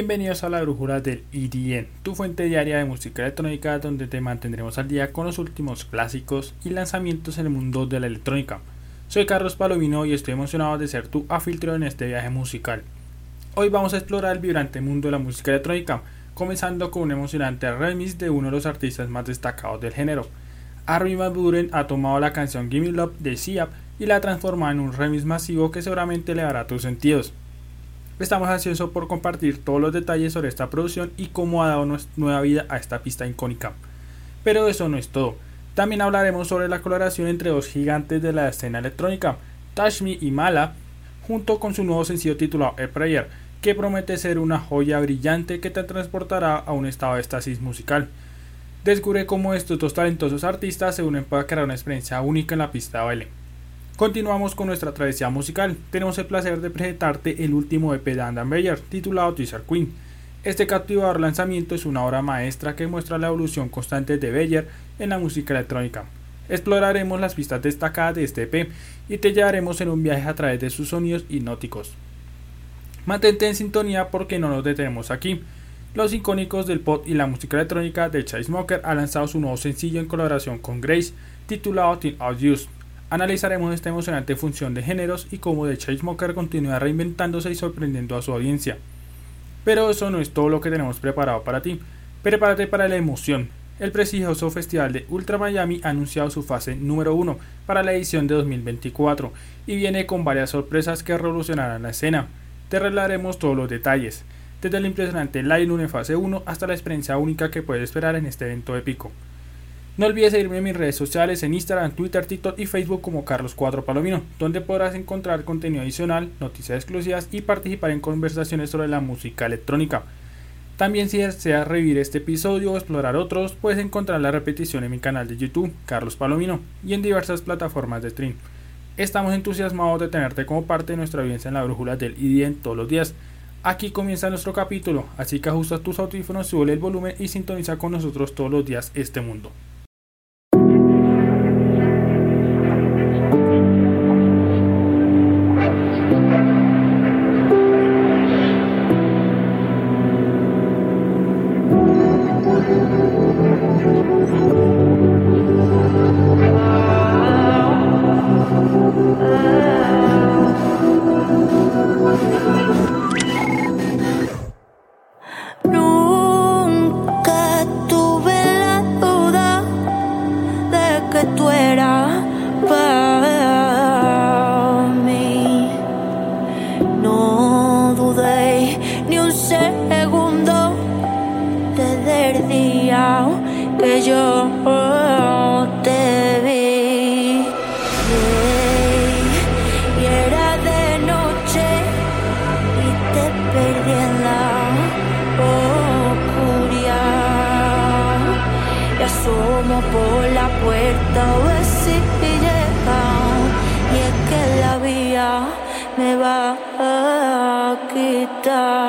Bienvenidos a la brújula del EDN, tu fuente diaria de música electrónica donde te mantendremos al día con los últimos clásicos y lanzamientos en el mundo de la electrónica. Soy Carlos Palomino y estoy emocionado de ser tu afiltro en este viaje musical. Hoy vamos a explorar el vibrante mundo de la música electrónica, comenzando con un emocionante remix de uno de los artistas más destacados del género. Armin Van Buren ha tomado la canción Gimme Love de Siap y la ha transformado en un remix masivo que seguramente le dará tus sentidos. Estamos ansiosos por compartir todos los detalles sobre esta producción y cómo ha dado nueva vida a esta pista icónica. Pero eso no es todo. También hablaremos sobre la colaboración entre dos gigantes de la escena electrónica, Tashmi y Mala, junto con su nuevo sencillo titulado A Prayer, que promete ser una joya brillante que te transportará a un estado de estasis musical. Descubre cómo estos dos talentosos artistas se unen para crear una experiencia única en la pista de baile. Continuamos con nuestra travesía musical. Tenemos el placer de presentarte el último EP de Andan Beyer, titulado Teaser Queen. Este captivador lanzamiento es una obra maestra que muestra la evolución constante de Beyer en la música electrónica. Exploraremos las pistas destacadas de este EP y te llevaremos en un viaje a través de sus sonidos hipnóticos. Mantente en sintonía porque no nos detenemos aquí. Los icónicos del pop y la música electrónica de Smoker ha lanzado su nuevo sencillo en colaboración con Grace, titulado Teen Out Use. Analizaremos esta emocionante función de géneros y cómo The Chainsmoker continúa reinventándose y sorprendiendo a su audiencia. Pero eso no es todo lo que tenemos preparado para ti. Prepárate para la emoción. El prestigioso festival de Ultra Miami ha anunciado su fase número 1 para la edición de 2024 y viene con varias sorpresas que revolucionarán la escena. Te revelaremos todos los detalles, desde el impresionante line en fase 1 hasta la experiencia única que puedes esperar en este evento épico. No olvides seguirme en mis redes sociales en Instagram, Twitter, TikTok y Facebook como Carlos 4 Palomino, donde podrás encontrar contenido adicional, noticias exclusivas y participar en conversaciones sobre la música electrónica. También si deseas revivir este episodio o explorar otros, puedes encontrar la repetición en mi canal de YouTube, Carlos Palomino, y en diversas plataformas de stream. Estamos entusiasmados de tenerte como parte de nuestra audiencia en la brújula del IDN todos los días. Aquí comienza nuestro capítulo, así que ajusta tus audífonos, sube el volumen y sintoniza con nosotros todos los días este mundo. dark.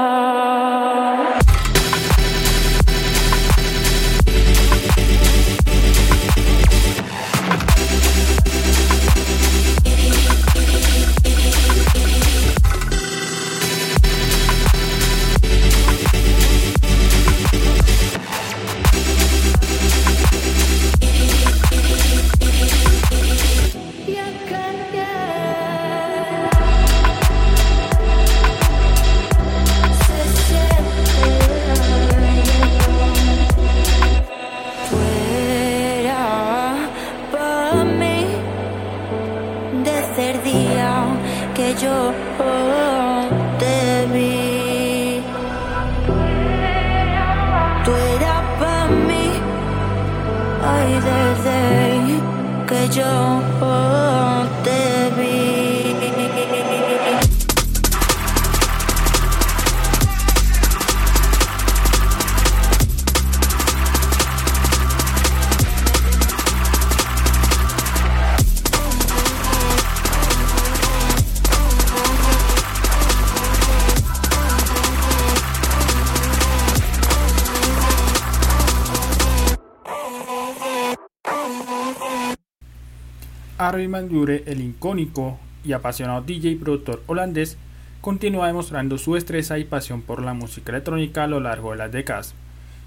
El icónico y apasionado DJ y productor holandés, continúa demostrando su destreza y pasión por la música electrónica a lo largo de las décadas.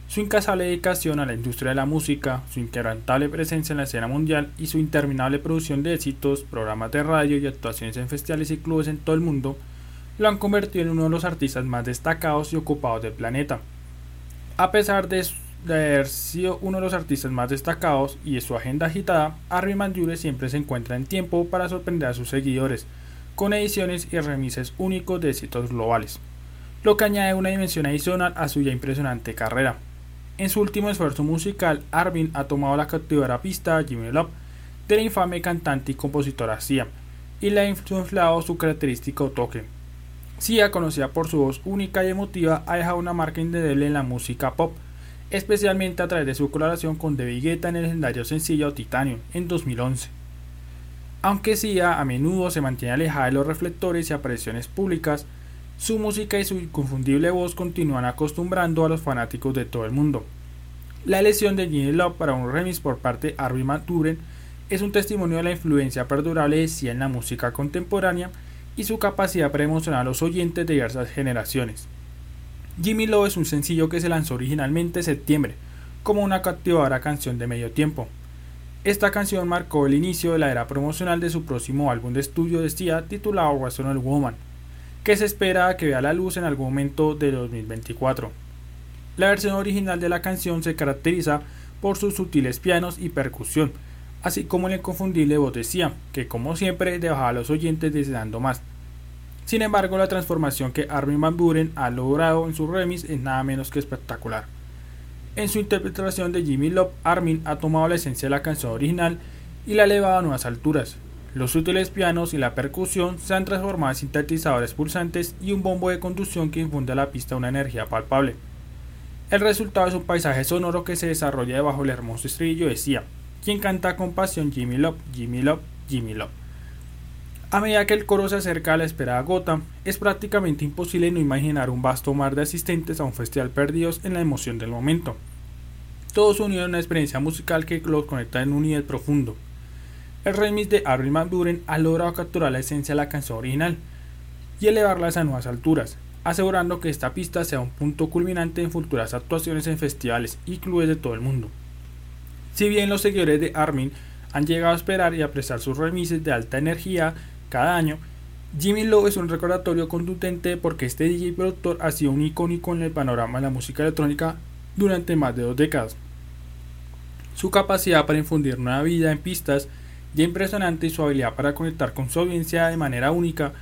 Su incansable dedicación a la industria de la música, su inquebrantable presencia en la escena mundial y su interminable producción de éxitos, programas de radio y actuaciones en festivales y clubes en todo el mundo, lo han convertido en uno de los artistas más destacados y ocupados del planeta. A pesar de de haber sido uno de los artistas más destacados y de su agenda agitada, Armin Van siempre se encuentra en tiempo para sorprender a sus seguidores, con ediciones y remises únicos de éxitos globales, lo que añade una dimensión adicional a su ya impresionante carrera. En su último esfuerzo musical, Armin ha tomado la cautivadora pista Jimmy Love de la infame cantante y compositora Sia, y le ha influenciado su característico toque. Sia, conocida por su voz única y emotiva, ha dejado una marca indeleble en la música pop, especialmente a través de su colaboración con David Guetta en el legendario sencillo Titanium en 2011. Aunque Sia a menudo se mantiene alejada de los reflectores y apariciones públicas, su música y su inconfundible voz continúan acostumbrando a los fanáticos de todo el mundo. La elección de Ginny Love para un remix por parte de Arby Maturen es un testimonio de la influencia perdurable de Sia en la música contemporánea y su capacidad para emocionar a los oyentes de diversas generaciones. Jimmy Love es un sencillo que se lanzó originalmente en septiembre, como una captivadora canción de medio tiempo. Esta canción marcó el inicio de la era promocional de su próximo álbum de estudio de Sia titulado Rational Woman, que se espera que vea la luz en algún momento de 2024. La versión original de la canción se caracteriza por sus sutiles pianos y percusión, así como el inconfundible voz de Sia, que como siempre dejaba a los oyentes deseando más. Sin embargo, la transformación que Armin Van Buren ha logrado en su remix es nada menos que espectacular. En su interpretación de Jimmy Love, Armin ha tomado la esencia de la canción original y la ha elevado a nuevas alturas. Los sutiles pianos y la percusión se han transformado en sintetizadores pulsantes y un bombo de conducción que infunde a la pista una energía palpable. El resultado es un paisaje sonoro que se desarrolla debajo del hermoso estribillo de Sia, quien canta con pasión Jimmy Love, Jimmy Love, Jimmy Love. A medida que el coro se acerca a la esperada gota, es prácticamente imposible no imaginar un vasto mar de asistentes a un festival perdidos en la emoción del momento. Todos unidos en una experiencia musical que los conecta en un nivel profundo. El remix de Armin Van Buren ha logrado capturar la esencia de la canción original y elevarlas a nuevas alturas, asegurando que esta pista sea un punto culminante en futuras actuaciones en festivales y clubes de todo el mundo. Si bien los seguidores de Armin han llegado a esperar y apreciar sus remises de alta energía cada año, Jimmy Love es un recordatorio contundente porque este DJ productor ha sido un icónico en el panorama de la música electrónica durante más de dos décadas. Su capacidad para infundir nueva vida en pistas ya impresionante y su habilidad para conectar con su audiencia de manera única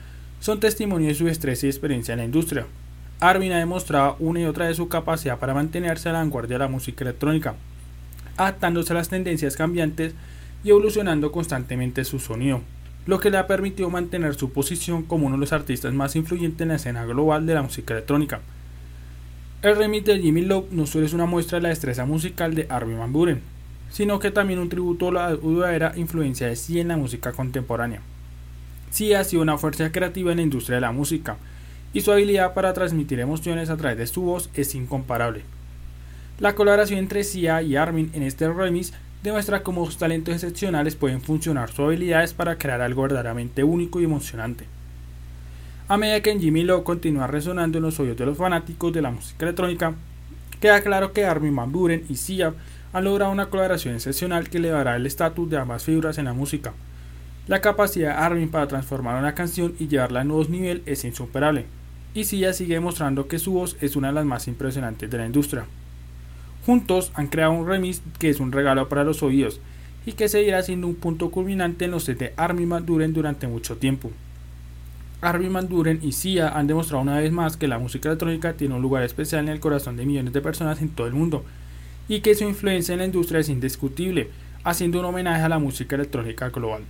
son testimonio de su estrés y experiencia en la industria. Arvin ha demostrado una y otra vez su capacidad para mantenerse a la vanguardia de la música electrónica, adaptándose a las tendencias cambiantes y evolucionando constantemente su sonido lo que le ha permitido mantener su posición como uno de los artistas más influyentes en la escena global de la música electrónica. El remix de Jimmy Love no solo es una muestra de la destreza musical de Armin Van Buren, sino que también un tributo a la duradera influencia de sí en la música contemporánea. sí ha sido una fuerza creativa en la industria de la música, y su habilidad para transmitir emociones a través de su voz es incomparable. La colaboración entre Sia y Armin en este remix demuestra cómo sus talentos excepcionales pueden funcionar sus habilidades para crear algo verdaderamente único y emocionante. A medida que Jimmy Lowe continúa resonando en los oídos de los fanáticos de la música electrónica, queda claro que Armin Van Buren y Sia han logrado una colaboración excepcional que elevará el estatus de ambas figuras en la música. La capacidad de Armin para transformar una canción y llevarla a nuevos niveles es insuperable, y Sia sigue demostrando que su voz es una de las más impresionantes de la industria. Juntos han creado un remix que es un regalo para los oídos y que seguirá siendo un punto culminante en los set de Armin Van Buren durante mucho tiempo. Armin Van Buren y Sia han demostrado una vez más que la música electrónica tiene un lugar especial en el corazón de millones de personas en todo el mundo y que su influencia en la industria es indiscutible, haciendo un homenaje a la música electrónica global.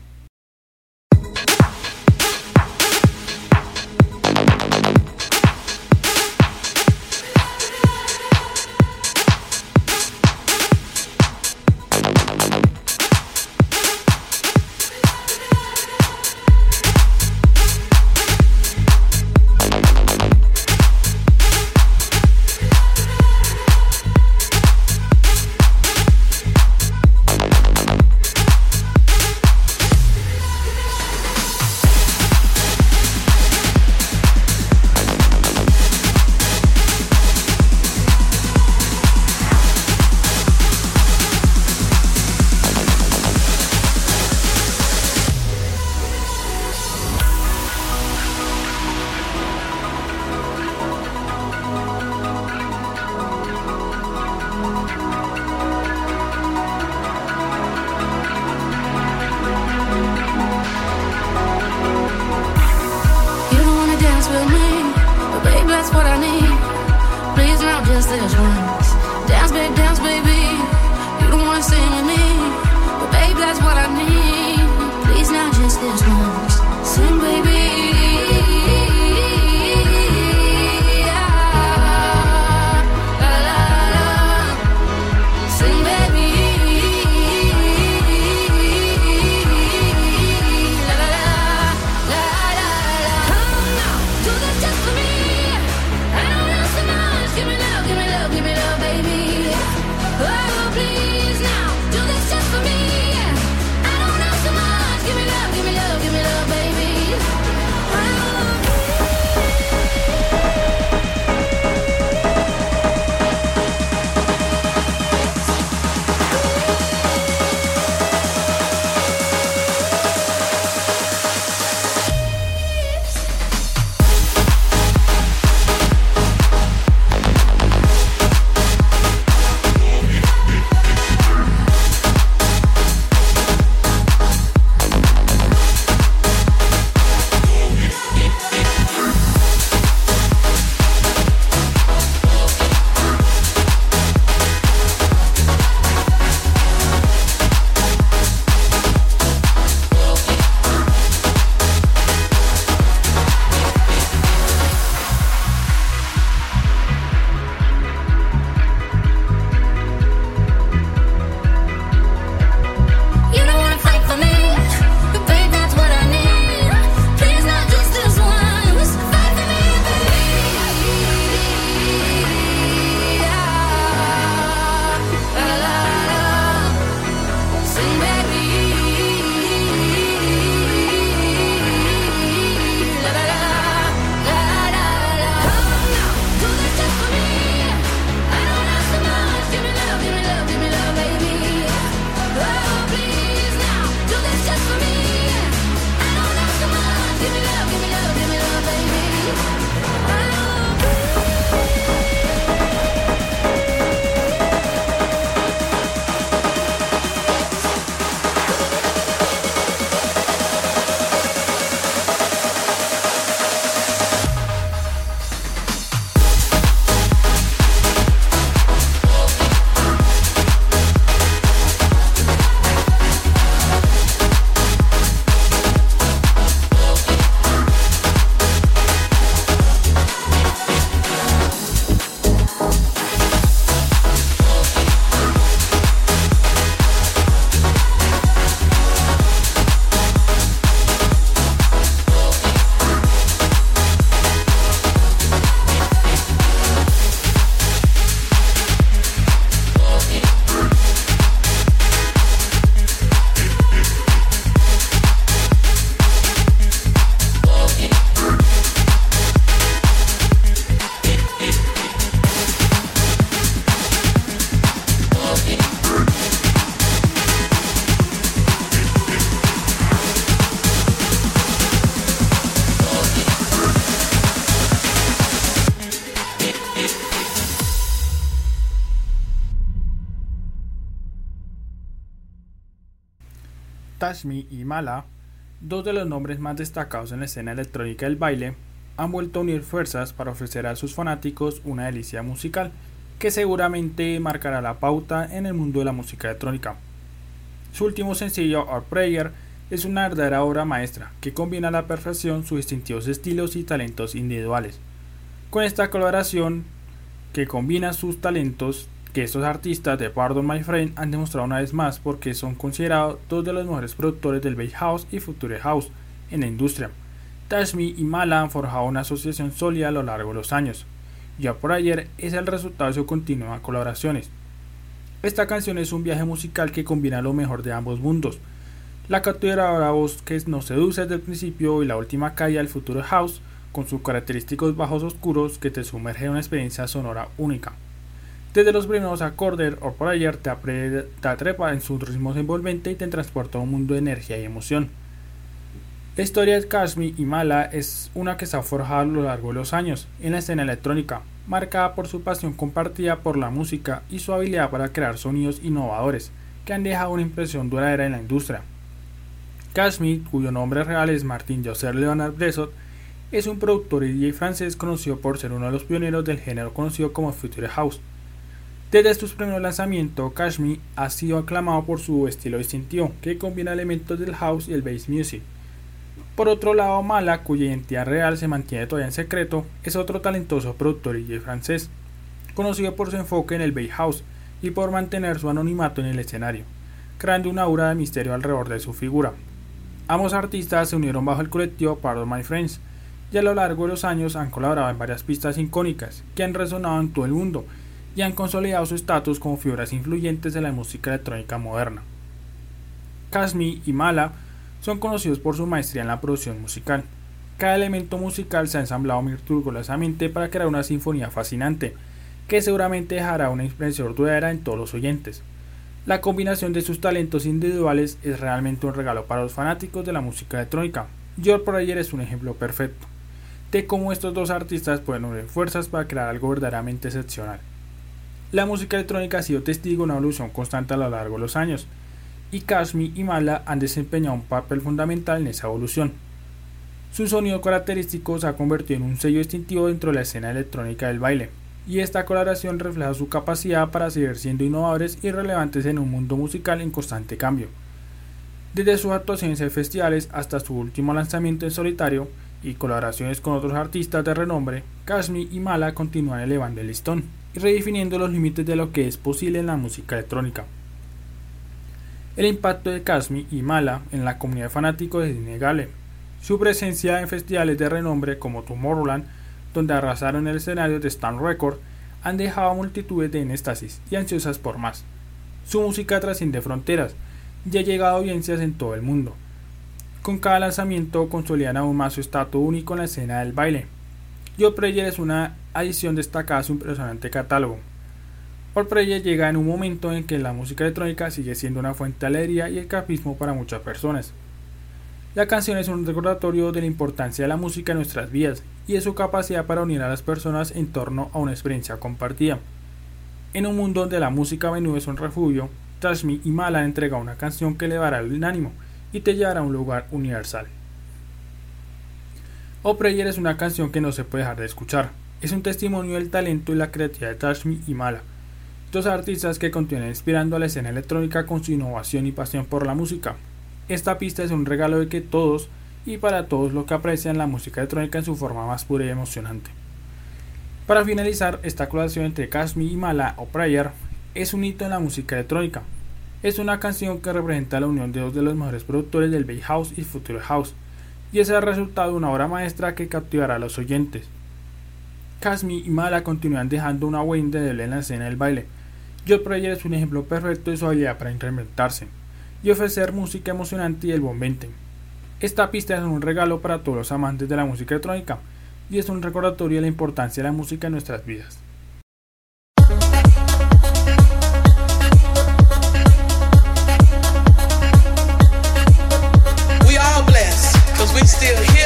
Tashmi y Mala, dos de los nombres más destacados en la escena electrónica del baile, han vuelto a unir fuerzas para ofrecer a sus fanáticos una delicia musical que seguramente marcará la pauta en el mundo de la música electrónica. Su último sencillo, Our Prayer, es una verdadera obra maestra que combina a la perfección sus distintivos estilos y talentos individuales. Con esta colaboración que combina sus talentos, que estos artistas de Pardon My Friend han demostrado una vez más porque son considerados dos de los mejores productores del Bay House y Future House en la industria. Tashmi y Mala han forjado una asociación sólida a lo largo de los años. Ya por ayer es el resultado de su continua colaboraciones. Esta canción es un viaje musical que combina lo mejor de ambos mundos. La capturadora voz que nos seduce desde el principio y la última calle al Future House con sus característicos bajos oscuros que te sumerge en una experiencia sonora única. Desde los primeros acordes o por ayer te, te atrepa en sus ritmos envolventes y te transporta a un mundo de energía y emoción. La historia de Kashmi y Mala es una que se ha forjado a lo largo de los años en la escena electrónica, marcada por su pasión compartida por la música y su habilidad para crear sonidos innovadores que han dejado una impresión duradera en la industria. Kashmi, cuyo nombre real es Martin Joseph Leonard Bressot, es un productor y DJ francés conocido por ser uno de los pioneros del género conocido como Future House. Desde sus primeros lanzamientos, Kashmi ha sido aclamado por su estilo distintivo, que combina elementos del house y el bass music. Por otro lado, Mala, cuya identidad real se mantiene todavía en secreto, es otro talentoso productor y francés, conocido por su enfoque en el bass house y por mantener su anonimato en el escenario, creando una aura de misterio alrededor de su figura. Ambos artistas se unieron bajo el colectivo Pardon My Friends, y a lo largo de los años han colaborado en varias pistas icónicas que han resonado en todo el mundo y han consolidado su estatus como figuras influyentes de la música electrónica moderna. Kasmi y Mala son conocidos por su maestría en la producción musical. Cada elemento musical se ha ensamblado virtuosamente para crear una sinfonía fascinante, que seguramente dejará una impresión duradera en todos los oyentes. La combinación de sus talentos individuales es realmente un regalo para los fanáticos de la música electrónica. George Prayer es un ejemplo perfecto de cómo estos dos artistas pueden unir fuerzas para crear algo verdaderamente excepcional. La música electrónica ha sido testigo de una evolución constante a lo largo de los años, y Kashmi y Mala han desempeñado un papel fundamental en esa evolución. Su sonido característico se ha convertido en un sello distintivo dentro de la escena electrónica del baile, y esta colaboración refleja su capacidad para seguir siendo innovadores y relevantes en un mundo musical en constante cambio. Desde sus actuaciones en festivales hasta su último lanzamiento en solitario, y colaboraciones con otros artistas de renombre, Kashmi y Mala continúan elevando el listón y redefiniendo los límites de lo que es posible en la música electrónica. El impacto de Kashmi y Mala en la comunidad de fanáticos es innegable. Su presencia en festivales de renombre como Tomorrowland, donde arrasaron el escenario de Stand Record, han dejado a multitudes de éxtasis y ansiosas por más. Su música trasciende fronteras y ha llegado a audiencias en todo el mundo, con cada lanzamiento consolidan aún más su estatus único en la escena del baile. Yo Prayer es una adición destacada a su impresionante catálogo. All Prayer llega en un momento en que la música electrónica sigue siendo una fuente de alegría y escapismo para muchas personas. La canción es un recordatorio de la importancia de la música en nuestras vidas y de su capacidad para unir a las personas en torno a una experiencia compartida. En un mundo donde la música a menudo es un refugio, Tashmi y Mala han entregado una canción que elevará el ánimo y te llevará a un lugar universal. O Prayer es una canción que no se puede dejar de escuchar. Es un testimonio del talento y la creatividad de Tashmi y Mala, dos artistas que continúan inspirando a la escena electrónica con su innovación y pasión por la música. Esta pista es un regalo de que todos y para todos los que aprecian la música electrónica en su forma más pura y emocionante. Para finalizar, esta colaboración entre Kashmi y Mala o Prayer es un hito en la música electrónica, es una canción que representa la unión de dos de los mejores productores del Bay House y Future House, y es el resultado una obra maestra que captivará a los oyentes. Kasmi y Mala continúan dejando una huella indeleble en la escena del baile. Joe Prayer es un ejemplo perfecto de su habilidad para incrementarse y ofrecer música emocionante y envolvente. Esta pista es un regalo para todos los amantes de la música electrónica y es un recordatorio de la importancia de la música en nuestras vidas. still here.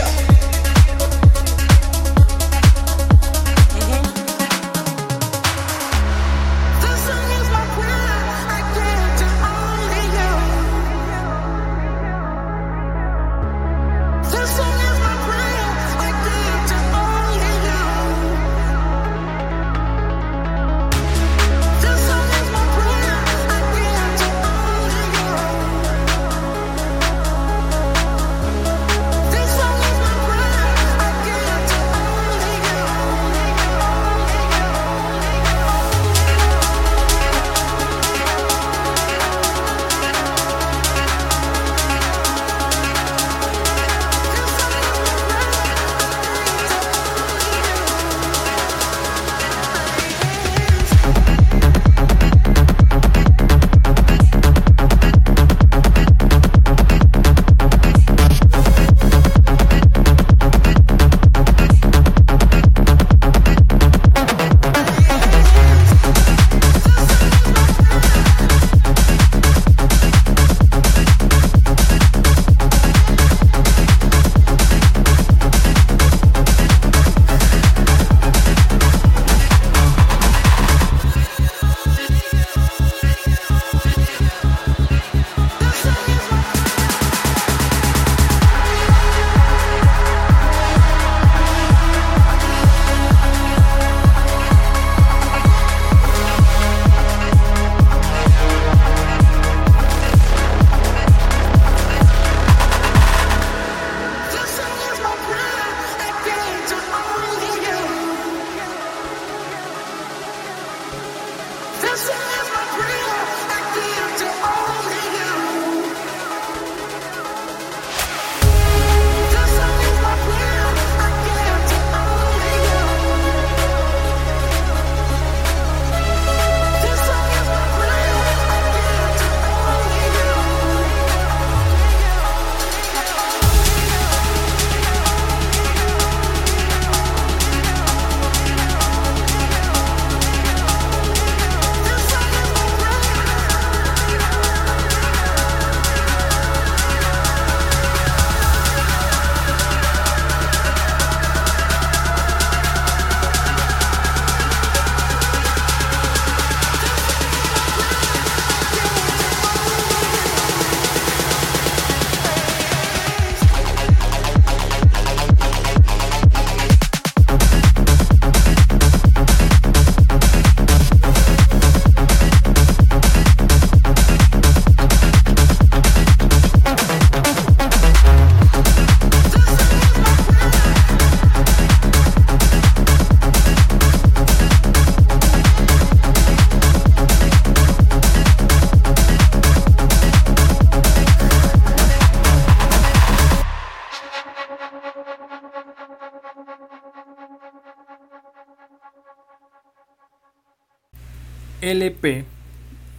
LP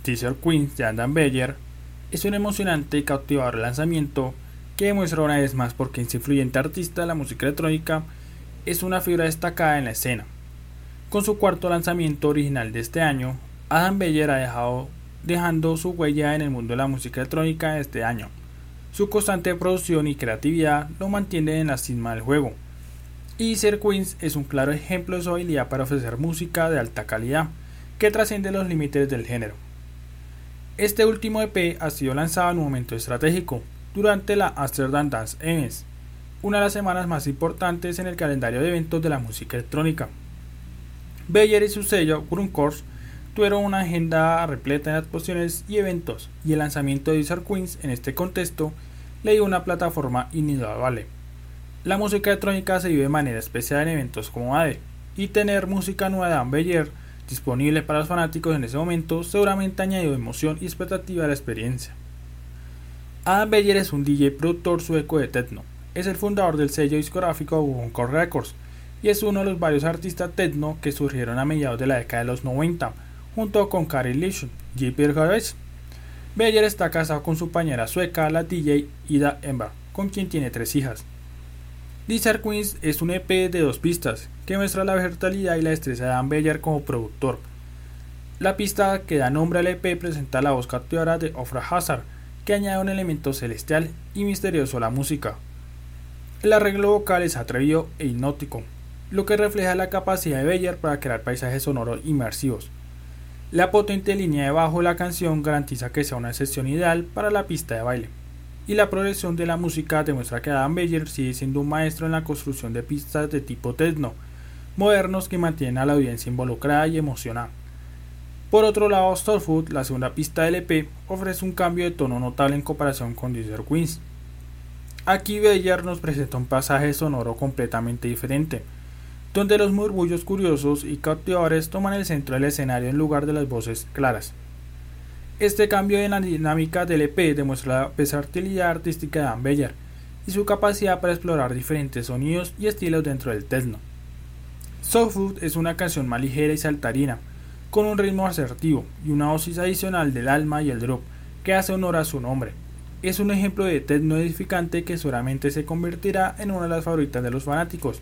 Teaser Queens de Adam Beyer es un emocionante y cautivador lanzamiento que demuestra una vez más por qué ese influyente artista de la música electrónica es una figura destacada en la escena. Con su cuarto lanzamiento original de este año, Adam Beyer ha dejado dejando su huella en el mundo de la música electrónica este año. Su constante producción y creatividad lo mantiene en la cima del juego. Y Queens es un claro ejemplo de su habilidad para ofrecer música de alta calidad, que trasciende los límites del género. Este último EP ha sido lanzado en un momento estratégico, durante la Amsterdam Dance Events, una de las semanas más importantes en el calendario de eventos de la música electrónica. Beyer y su sello Course tuvieron una agenda repleta de actuaciones y eventos, y el lanzamiento de Wizard Queens en este contexto le dio una plataforma inigualable. La música electrónica se vive de manera especial en eventos como ADE, y tener música nueva de Dan Beyer disponible para los fanáticos en ese momento seguramente añadió emoción y expectativa a la experiencia. Adam Beyer es un DJ productor sueco de techno. Es el fundador del sello discográfico Encore Records y es uno de los varios artistas techno que surgieron a mediados de la década de los 90 junto con Kari Lishon y JP Harris. Beyer está casado con su compañera sueca, la DJ Ida Ember, con quien tiene tres hijas. Lizard Queens es un EP de dos pistas que muestra la versatilidad y la destreza de Dan Beyer como productor. La pista que da nombre al EP presenta la voz capturada de Ofra Hazard, que añade un elemento celestial y misterioso a la música. El arreglo vocal es atrevido e hipnótico, lo que refleja la capacidad de Beyer para crear paisajes sonoros inmersivos. La potente línea de bajo de la canción garantiza que sea una sesión ideal para la pista de baile y la progresión de la música demuestra que Adam Beyer sigue siendo un maestro en la construcción de pistas de tipo techno, modernos que mantienen a la audiencia involucrada y emocionada. Por otro lado, Food, la segunda pista del EP, ofrece un cambio de tono notable en comparación con Desert Queens. Aquí Beyer nos presenta un pasaje sonoro completamente diferente, donde los murmullos curiosos y cautivadores toman el centro del escenario en lugar de las voces claras. Este cambio en la dinámica del EP demuestra la versatilidad artística de Dan Beyer y su capacidad para explorar diferentes sonidos y estilos dentro del techno. Soul Food es una canción más ligera y saltarina, con un ritmo asertivo y una dosis adicional del alma y el drop que hace honor a su nombre. Es un ejemplo de techno edificante que seguramente se convertirá en una de las favoritas de los fanáticos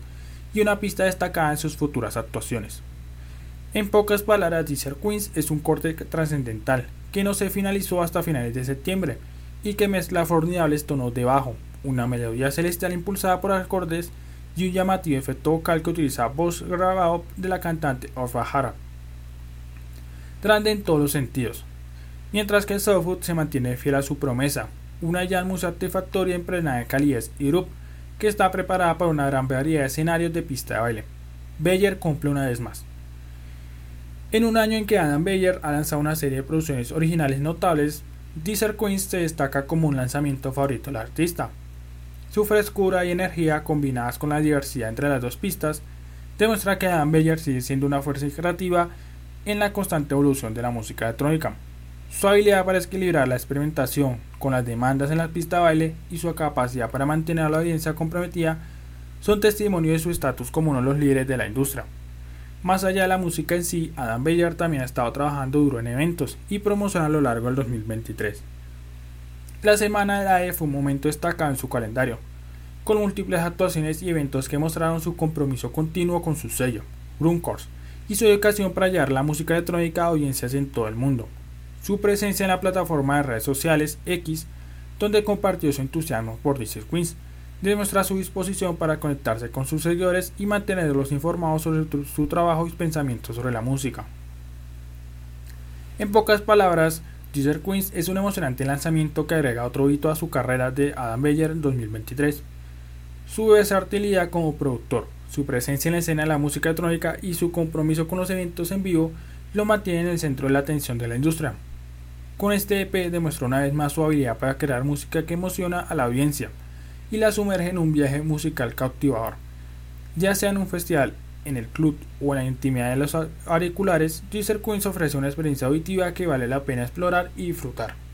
y una pista destacada en sus futuras actuaciones. En pocas palabras, Deezer Queens es un corte trascendental que no se finalizó hasta finales de septiembre y que mezcla formidables tonos de bajo, una melodía celestial impulsada por acordes y un llamativo efecto vocal que utiliza voz grabado de la cantante Orfa Hara. Grande en todos los sentidos, mientras que el se mantiene fiel a su promesa, una jazz satisfactoria impregnada de calidez y grup que está preparada para una gran variedad de escenarios de pista de baile. Beyer cumple una vez más. En un año en que Adam Beyer ha lanzado una serie de producciones originales notables, Deezer Queens se destaca como un lanzamiento favorito del artista. Su frescura y energía combinadas con la diversidad entre las dos pistas demuestra que Adam Beyer sigue siendo una fuerza creativa en la constante evolución de la música electrónica. Su habilidad para equilibrar la experimentación con las demandas en la pista de baile y su capacidad para mantener a la audiencia comprometida son testimonio de su estatus como uno de los líderes de la industria. Más allá de la música en sí, Adam Beyer también ha estado trabajando duro en eventos y promoción a lo largo del 2023. La semana de la E fue un momento destacado en su calendario, con múltiples actuaciones y eventos que mostraron su compromiso continuo con su sello, Course, y su educación para llevar la música electrónica a audiencias en todo el mundo. Su presencia en la plataforma de redes sociales X, donde compartió su entusiasmo por Disney Queens, demuestra su disposición para conectarse con sus seguidores y mantenerlos informados sobre su trabajo y pensamientos sobre la música. En pocas palabras, Deezer Queens es un emocionante lanzamiento que agrega otro hito a su carrera de Adam Beyer en 2023. Su versatilidad como productor, su presencia en la escena de la música electrónica y su compromiso con los eventos en vivo lo mantienen en el centro de la atención de la industria. Con este EP demuestra una vez más su habilidad para crear música que emociona a la audiencia, y la sumerge en un viaje musical cautivador. Ya sea en un festival, en el club o en la intimidad de los auriculares, Deezer Queens ofrece una experiencia auditiva que vale la pena explorar y disfrutar.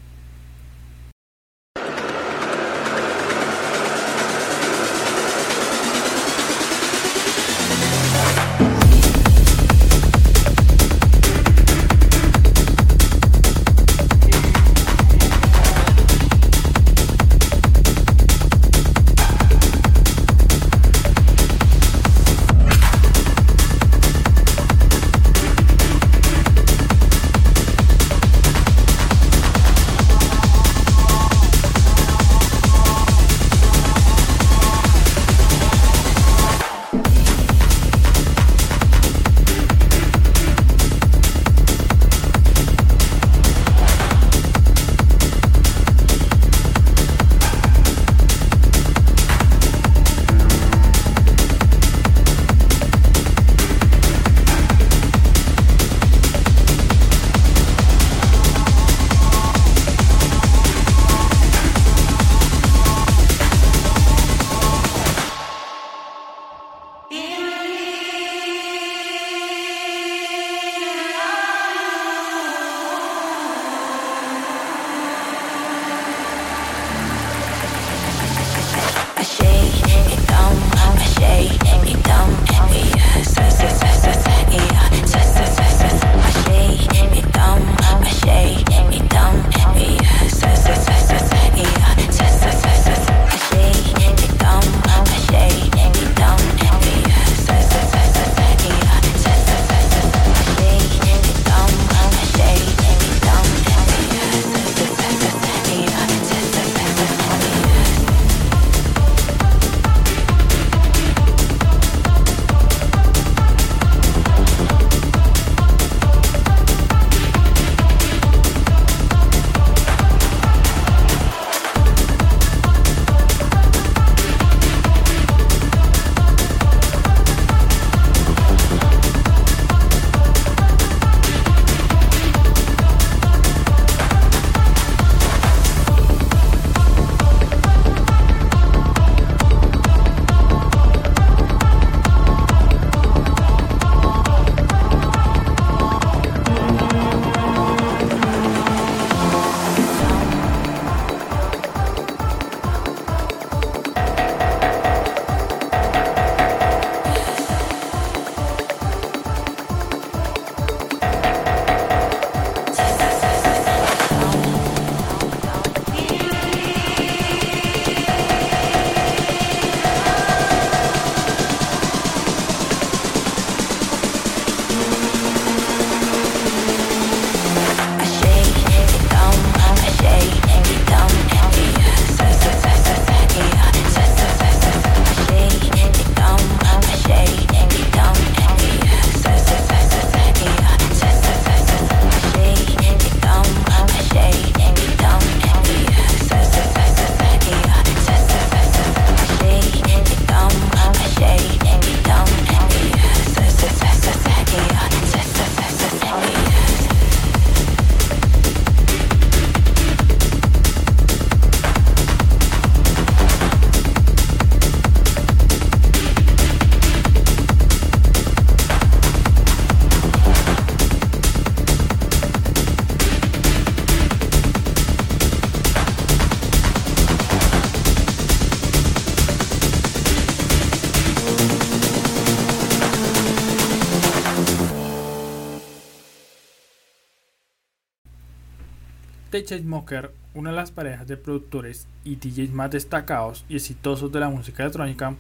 The Chainsmokers, una de las parejas de productores y DJs más destacados y exitosos de la música electrónica,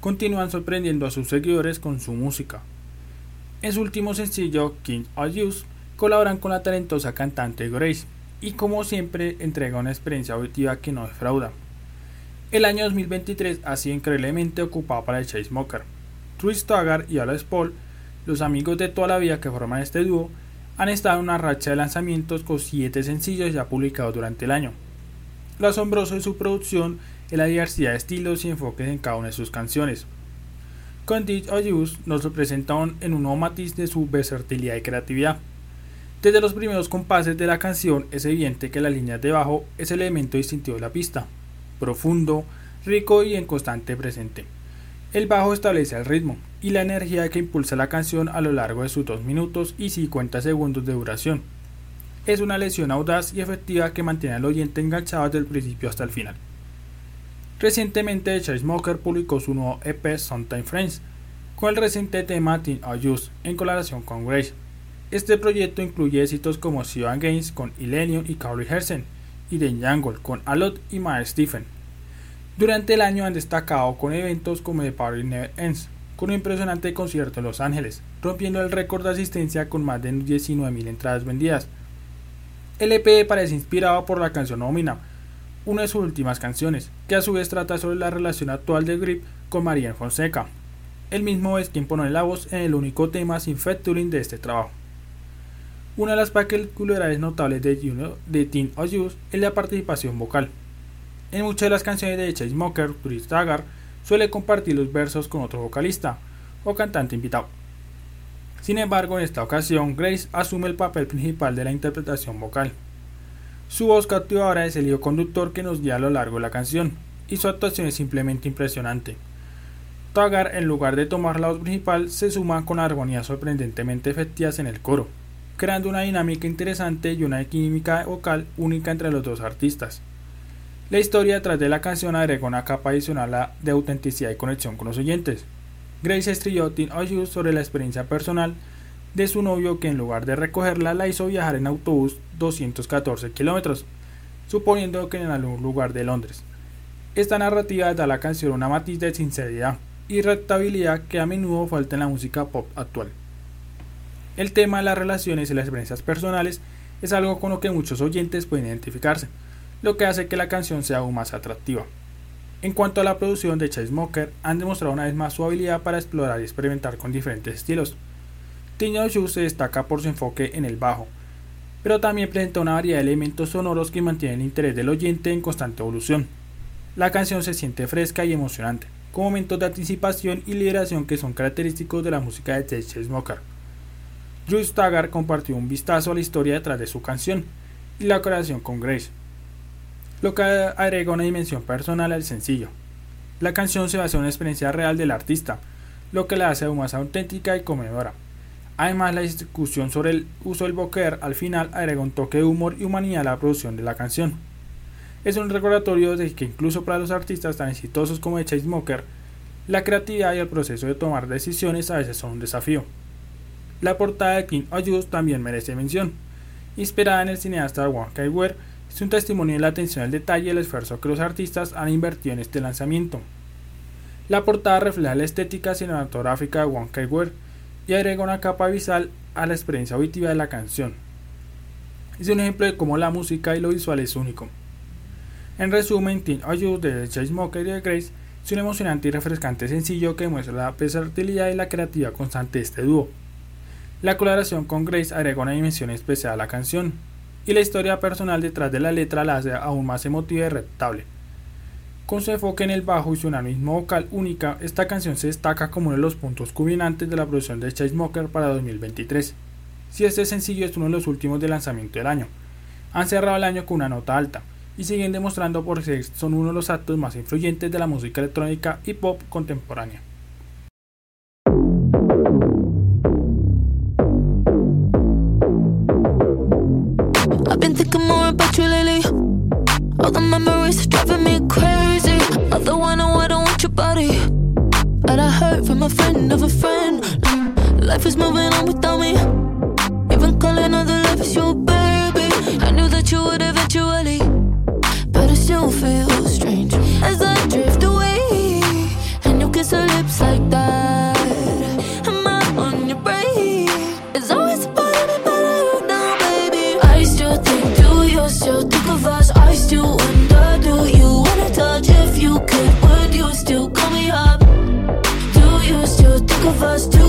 continúan sorprendiendo a sus seguidores con su música. En su último sencillo, King of Youth, colaboran con la talentosa cantante Grace y como siempre entrega una experiencia auditiva que no defrauda. El año 2023 ha sido increíblemente ocupado para el Chainsmokers. Tris Taggart y Alex Paul, los amigos de toda la vida que forman este dúo, han estado en una racha de lanzamientos con 7 sencillos ya publicados durante el año. Lo asombroso de su producción es la diversidad de estilos y enfoques en cada una de sus canciones. Con Ditch or Use nos representan en un nuevo matiz de su versatilidad y creatividad. Desde los primeros compases de la canción es evidente que la línea de bajo es el elemento distintivo de la pista, profundo, rico y en constante presente. El bajo establece el ritmo y la energía que impulsa la canción a lo largo de sus 2 minutos y 50 segundos de duración. Es una lesión audaz y efectiva que mantiene al oyente enganchado desde el principio hasta el final. Recientemente, The Chainsmokers publicó su nuevo EP Sometime Friends, con el reciente tema Teen Use en colaboración con Grace. Este proyecto incluye éxitos como Siobhan Gaines con Illenium y Carly Hersen, y Den Jungle con Alot y Miles Stephen. Durante el año han destacado con eventos como The Party Never Ends, con un impresionante concierto en Los Ángeles, rompiendo el récord de asistencia con más de 19.000 entradas vendidas. El EP parece inspirado por la canción Omina, una de sus últimas canciones, que a su vez trata sobre la relación actual de Grip con Marianne Fonseca. El mismo es quien pone la voz en el único tema sin featuring de este trabajo. Una de las particularidades notables de, de Teen Youth es la participación vocal. En muchas de las canciones de Chainsmokers, Chris Taggart suele compartir los versos con otro vocalista o cantante invitado. Sin embargo, en esta ocasión, Grace asume el papel principal de la interpretación vocal. Su voz cautivadora es el hilo conductor que nos guía a lo largo de la canción, y su actuación es simplemente impresionante. Taggart, en lugar de tomar la voz principal, se suma con armonías sorprendentemente efectivas en el coro, creando una dinámica interesante y una química vocal única entre los dos artistas. La historia detrás de la canción agrega una capa adicional de autenticidad y conexión con los oyentes. Grace estrelló Teen You sobre la experiencia personal de su novio que en lugar de recogerla la hizo viajar en autobús 214 kilómetros, suponiendo que en algún lugar de Londres. Esta narrativa da a la canción una matiz de sinceridad y rectabilidad que a menudo falta en la música pop actual. El tema de las relaciones y las experiencias personales es algo con lo que muchos oyentes pueden identificarse lo que hace que la canción sea aún más atractiva. En cuanto a la producción de Chainsmokers, han demostrado una vez más su habilidad para explorar y experimentar con diferentes estilos. Teen Shoe se destaca por su enfoque en el bajo, pero también presenta una variedad de elementos sonoros que mantienen el interés del oyente en constante evolución. La canción se siente fresca y emocionante, con momentos de anticipación y liberación que son característicos de la música de The Chainsmokers. Jules Taggart compartió un vistazo a la historia detrás de su canción y la creación con Grace, lo que agrega una dimensión personal al sencillo. La canción se basa en una experiencia real del artista, lo que la hace aún más auténtica y comedora. Además, la discusión sobre el uso del boker al final agrega un toque de humor y humanidad a la producción de la canción. Es un recordatorio de que incluso para los artistas tan exitosos como The Smoker, la creatividad y el proceso de tomar decisiones a veces son un desafío. La portada de King of también merece mención. Inspirada en el cineasta Wong Kar-wai, es un testimonio de la atención al detalle y el esfuerzo que los artistas han invertido en este lanzamiento. La portada refleja la estética cinematográfica de Wong Kar-wai y agrega una capa visual a la experiencia auditiva de la canción. Es un ejemplo de cómo la música y lo visual es único. En resumen, Teen You de Chainsmokers y de Grace es un emocionante y refrescante sencillo que muestra la versatilidad y la creatividad constante de este dúo. La colaboración con Grace agrega una dimensión especial a la canción, y la historia personal detrás de la letra la hace aún más emotiva y reptable. Con su enfoque en el bajo y su analismo vocal única, esta canción se destaca como uno de los puntos culminantes de la producción de Chainsmokers para 2023. Si este sencillo es uno de los últimos de lanzamiento del año, han cerrado el año con una nota alta y siguen demostrando por ser son uno de los actos más influyentes de la música electrónica y pop contemporánea. All the memories driving me crazy. All the one I don't want your body. And I heard from a friend of a friend. Life is moving on without me. Even calling all the love is your baby. I knew that you would eventually. But it still feels strange as I drift away. And you kiss her lips like that. Us?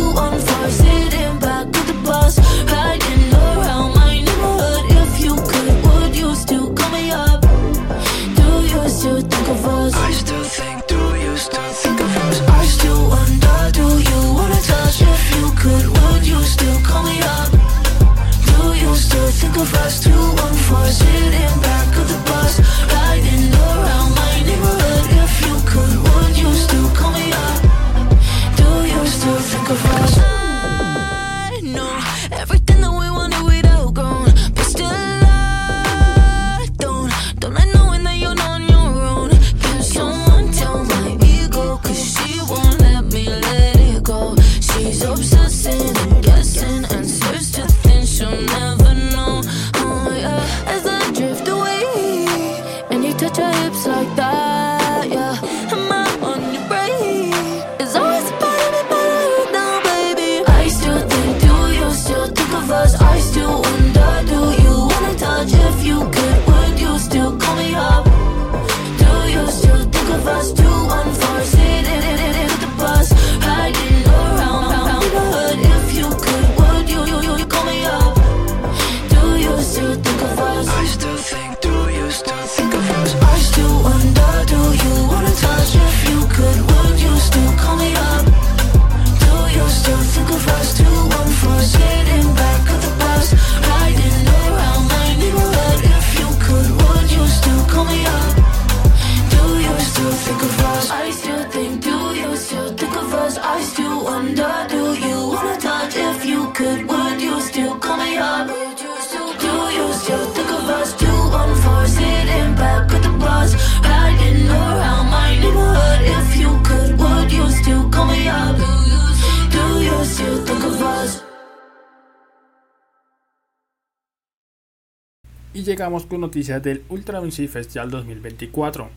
Llegamos con noticias del Ultra Music Festival 2024.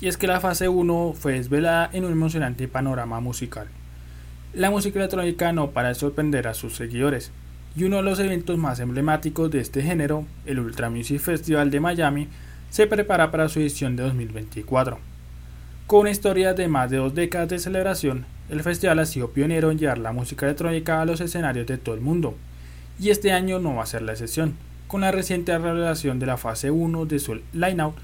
Y es que la fase 1 fue desvelada en un emocionante panorama musical. La música electrónica no para de sorprender a sus seguidores. Y uno de los eventos más emblemáticos de este género, el Ultra Music Festival de Miami, se prepara para su edición de 2024. Con una historia de más de dos décadas de celebración, el festival ha sido pionero en llevar la música electrónica a los escenarios de todo el mundo. Y este año no va a ser la excepción. Con la reciente revelación de la fase 1 de su line-out,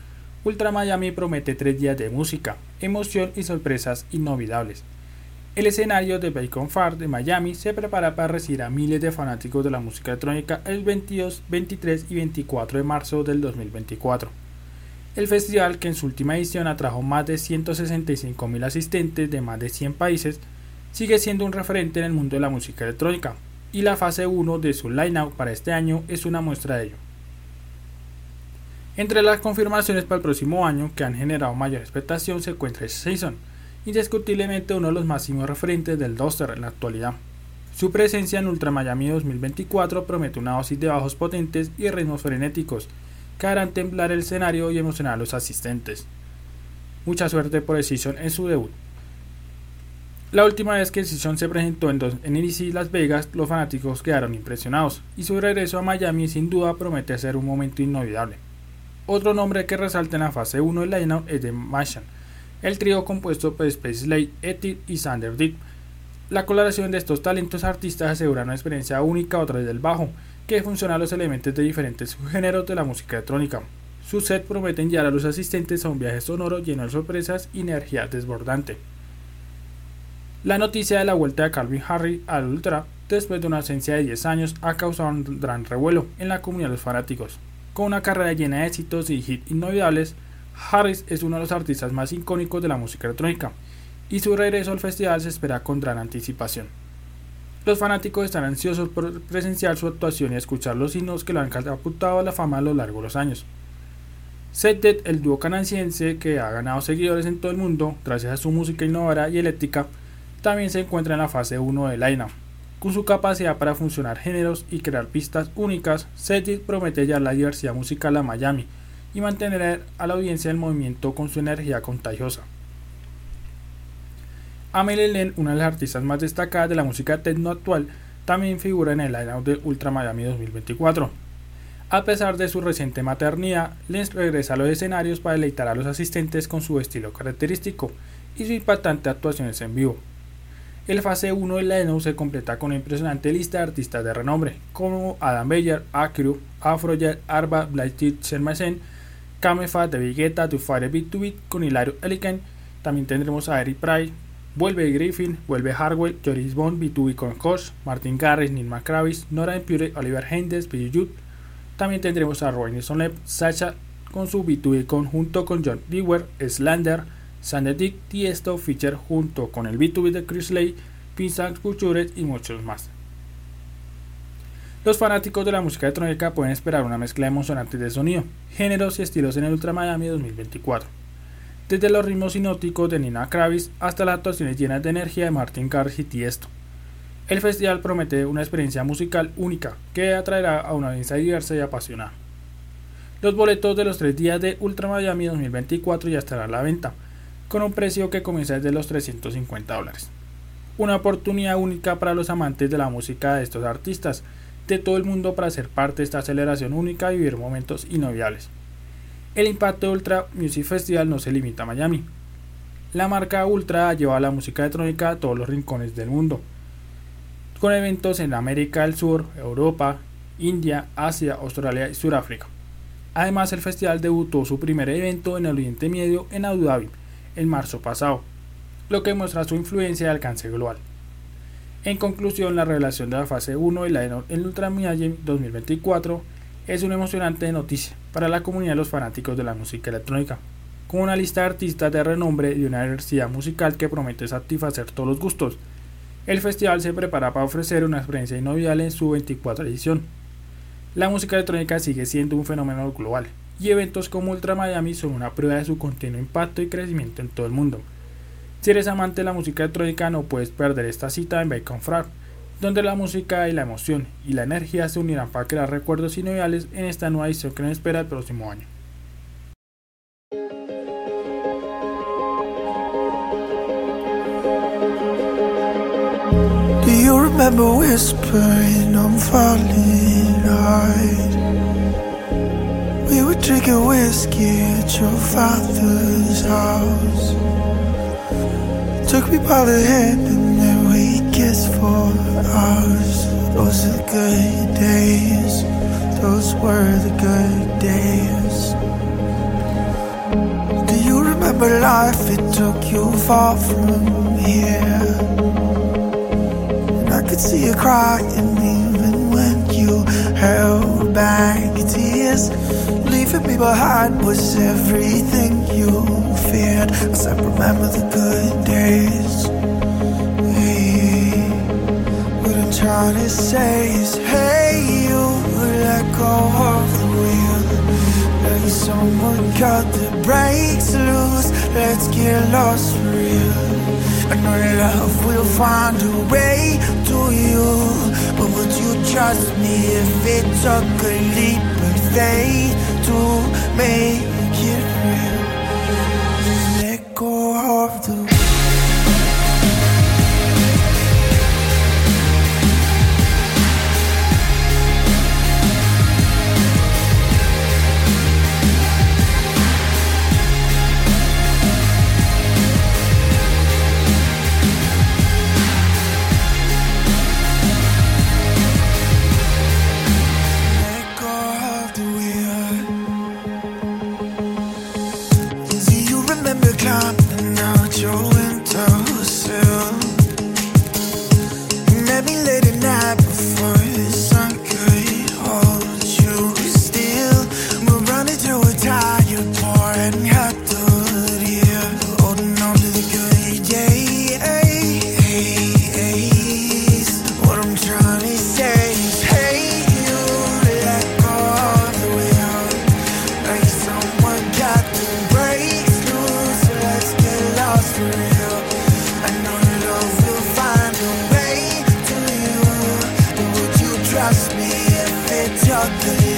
Ultra Miami promete tres días de música, emoción y sorpresas inolvidables. El escenario de Bacon Far de Miami se prepara para recibir a miles de fanáticos de la música electrónica el 22, 23 y 24 de marzo del 2024. El festival, que en su última edición atrajo más de 165.000 asistentes de más de 100 países, sigue siendo un referente en el mundo de la música electrónica, y la fase 1 de su line-up para este año es una muestra de ello. Entre las confirmaciones para el próximo año que han generado mayor expectación se encuentra Season, indiscutiblemente uno de los máximos referentes del Duster en la actualidad. Su presencia en Ultra Miami 2024 promete una dosis de bajos potentes y ritmos frenéticos que harán temblar el escenario y emocionar a los asistentes. Mucha suerte por Season en su debut. La última vez que Season se presentó en, NBC Las Vegas, los fanáticos quedaron impresionados y su regreso a Miami sin duda promete ser un momento inolvidable. Otro nombre que resalta en la fase 1 del lineup es The Machine, el trío compuesto por Space Slade, Etid y Sander Deep. La colaboración de estos talentos artistas asegura una experiencia única a través del bajo, que funciona a los elementos de diferentes subgéneros de la música electrónica. Su set prometen llevar a los asistentes a un viaje sonoro lleno de sorpresas y energía desbordante. La noticia de la vuelta de Calvin Harris al Ultra después de una ausencia de 10 años ha causado un gran revuelo en la comunidad de los fanáticos. Con una carrera llena de éxitos y hits inolvidables, Harris es uno de los artistas más icónicos de la música electrónica, y su regreso al festival se espera con gran anticipación. Los fanáticos están ansiosos por presenciar su actuación y escuchar los himnos que lo han catapultado a la fama a lo largo de los años. Set el dúo canadiense que ha ganado seguidores en todo el mundo gracias a su música innovadora y eléctrica, también se encuentra en la fase 1 de Line Con su capacidad para funcionar géneros y crear pistas únicas, Setit promete hallar la diversidad musical a Miami y mantener a la audiencia del movimiento con su energía contagiosa. Amelie Len, una de las artistas más destacadas de la música techno actual, también figura en el line-up de Ultra Miami 2024. A pesar de su reciente maternidad, Lenz regresa a los escenarios para deleitar a los asistentes con su estilo característico y su impactante actuaciones en vivo. El fase 1 de la ENO se completa con una impresionante lista de artistas de renombre, como Adam Beyer, Acru, Afrojet, Arba, Blighted, Shermasen, Kamefa, The Vegeta, To Fire Beat to Beat, con Hilario Eliken. También tendremos a Eric Pride, vuelve Griffin, vuelve Harwell, Joris Bond, B2B con Kosh, Martin Garris, Neil McCravis, Nora Impure, Oliver Hendes, Billy. También tendremos a Roy Nilsson Sacha con su B2B conjunto con John Dewar, Slander, Sander Dick Tiesto Feature junto con el B2B de Chris Lay, Pinsang Culture y muchos más. Los fanáticos de la música electrónica pueden esperar una mezcla emocionante de sonido, géneros y estilos en el Ultra Miami 2024. Desde los ritmos sinóticos de Nina Kravis hasta las actuaciones llenas de energía de Martin Garrix y Tiesto. El festival promete una experiencia musical única que atraerá a una audiencia diversa y apasionada. Los boletos de los tres días de Ultra Miami 2024 ya estarán a la venta con un precio que comienza desde los 350 dólares. Una oportunidad única para los amantes de la música de estos artistas de todo el mundo para ser parte de esta aceleración única y vivir momentos inolvidables. El impacto de Ultra Music Festival no se limita a Miami. La marca Ultra lleva la música electrónica a todos los rincones del mundo, con eventos en América del Sur, Europa, India, Asia, Australia y Sudáfrica. Además, el festival debutó su primer evento en el Oriente Medio en Abu Dhabi, en marzo pasado, lo que muestra su influencia y alcance global. En conclusión, la revelación de la fase 1 y la en Ultra Miami 2024 es una emocionante noticia para la comunidad de los fanáticos de la música electrónica, con una lista de artistas de renombre y una diversidad musical que promete satisfacer todos los gustos. El festival se prepara para ofrecer una experiencia inolvidable en su 24 edición. La música electrónica sigue siendo un fenómeno global, y eventos como Ultra Miami son una prueba de su continuo impacto y crecimiento en todo el mundo. Si eres amante de la música electrónica no puedes perder esta cita en Bacon Frag, donde la música y la emoción y la energía se unirán para crear recuerdos inolvidables en esta nueva edición que nos espera el próximo año. We were drinking whiskey at your father's house. Took me by the hand and then we kissed for hours. Those are the good days. Those were the good days. Do you remember life? It took you far from here. And I could see you crying even when you held back tears. Leaving me behind was everything you feared. I said, remember the good days. Hey, what I'm trying to say is, hey, you let go of the wheel. Let someone cut the brakes loose. Let's get lost for real. I know love will find a way to you. But would you trust me if it took a leap of faith to make trust me if it's ugly.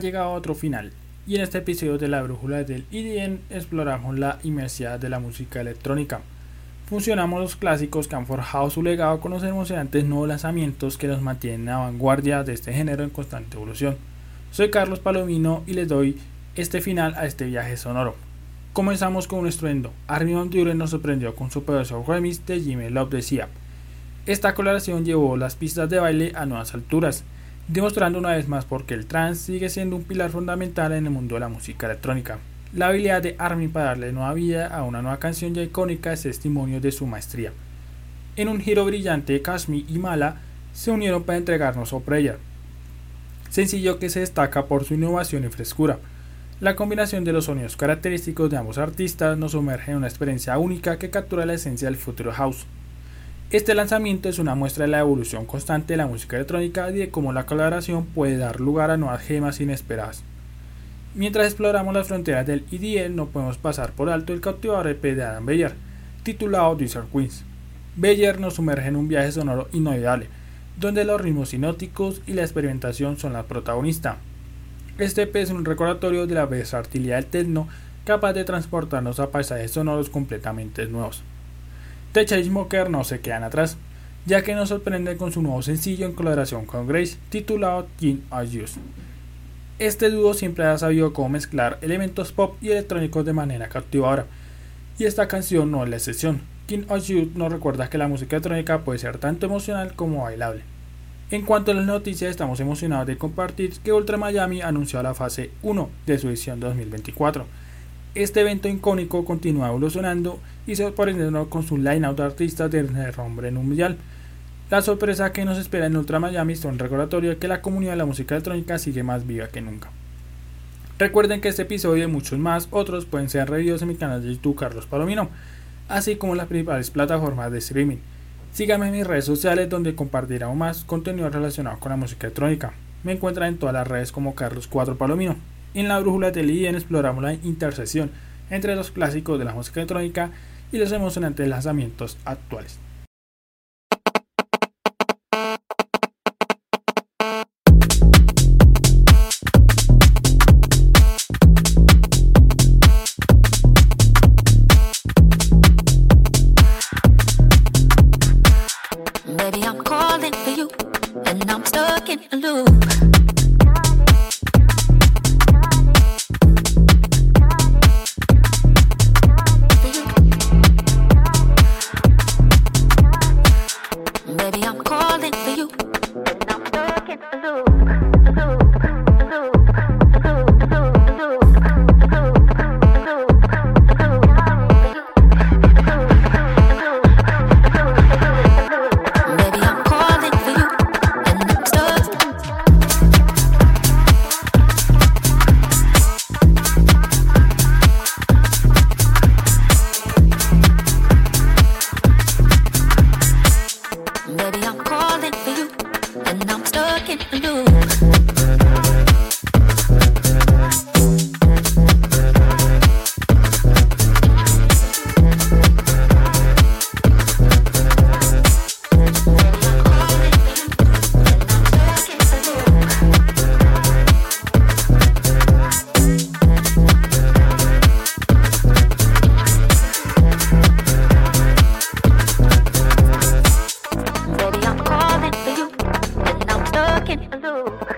Llegado a otro final y en este episodio de la brújula del IDN exploramos la inmersividad de la música electrónica. Funcionamos los clásicos que han forjado su legado con los emocionantes nuevos lanzamientos que nos mantienen a vanguardia de este género en constante evolución. Soy Carlos Palomino y les doy este final a este viaje sonoro. Comenzamos con un estruendo. Armin Van Buren nos sorprendió con su poderoso remix de Jimmy Love decía. Esta colaboración llevó las pistas de baile a nuevas alturas demostrando una vez más por qué el trance sigue siendo un pilar fundamental en el mundo de la música electrónica. La habilidad de Armin para darle nueva vida a una nueva canción ya icónica es testimonio de su maestría. En un giro brillante, Kashmi y Mala se unieron para entregarnos Opreya, sencillo que se destaca por su innovación y frescura. La combinación de los sonidos característicos de ambos artistas nos sumerge en una experiencia única que captura la esencia del futuro house. Este lanzamiento es una muestra de la evolución constante de la música electrónica y de cómo la colaboración puede dar lugar a nuevas gemas inesperadas. Mientras exploramos las fronteras del EDM, no podemos pasar por alto el cautivador EP de Adam Beyer, titulado Desert Queens. Beyer nos sumerge en un viaje sonoro inolvidable, donde los ritmos sinóticos y la experimentación son la protagonista. Este EP es un recordatorio de la versatilidad del techno capaz de transportarnos a paisajes sonoros completamente nuevos. The Chainsmokers no se quedan atrás, ya que nos sorprende con su nuevo sencillo en colaboración con Grace titulado King of Youth. Este dúo siempre ha sabido cómo mezclar elementos pop y electrónicos de manera cautivadora, y esta canción no es la excepción. King of Youth nos recuerda que la música electrónica puede ser tanto emocional como bailable. En cuanto a las noticias, estamos emocionados de compartir que Ultra Miami anunció la fase 1 de su edición 2024 este evento icónico continúa evolucionando y sorprendiendo con su line-out de artistas de renombre mundial. La sorpresa que nos espera en Ultra Miami es un recordatorio de que la comunidad de la música electrónica sigue más viva que nunca. Recuerden que este episodio y muchos más otros pueden ser revidos en mi canal de YouTube Carlos Palomino, así como en las principales plataformas de streaming. Síganme en mis redes sociales donde compartiré aún más contenido relacionado con la música electrónica. Me encuentran en todas las redes como Carlos 4 Palomino. En la brújula de IEN exploramos la intersección entre los clásicos de la música electrónica y los emocionantes lanzamientos actuales. talking a loop.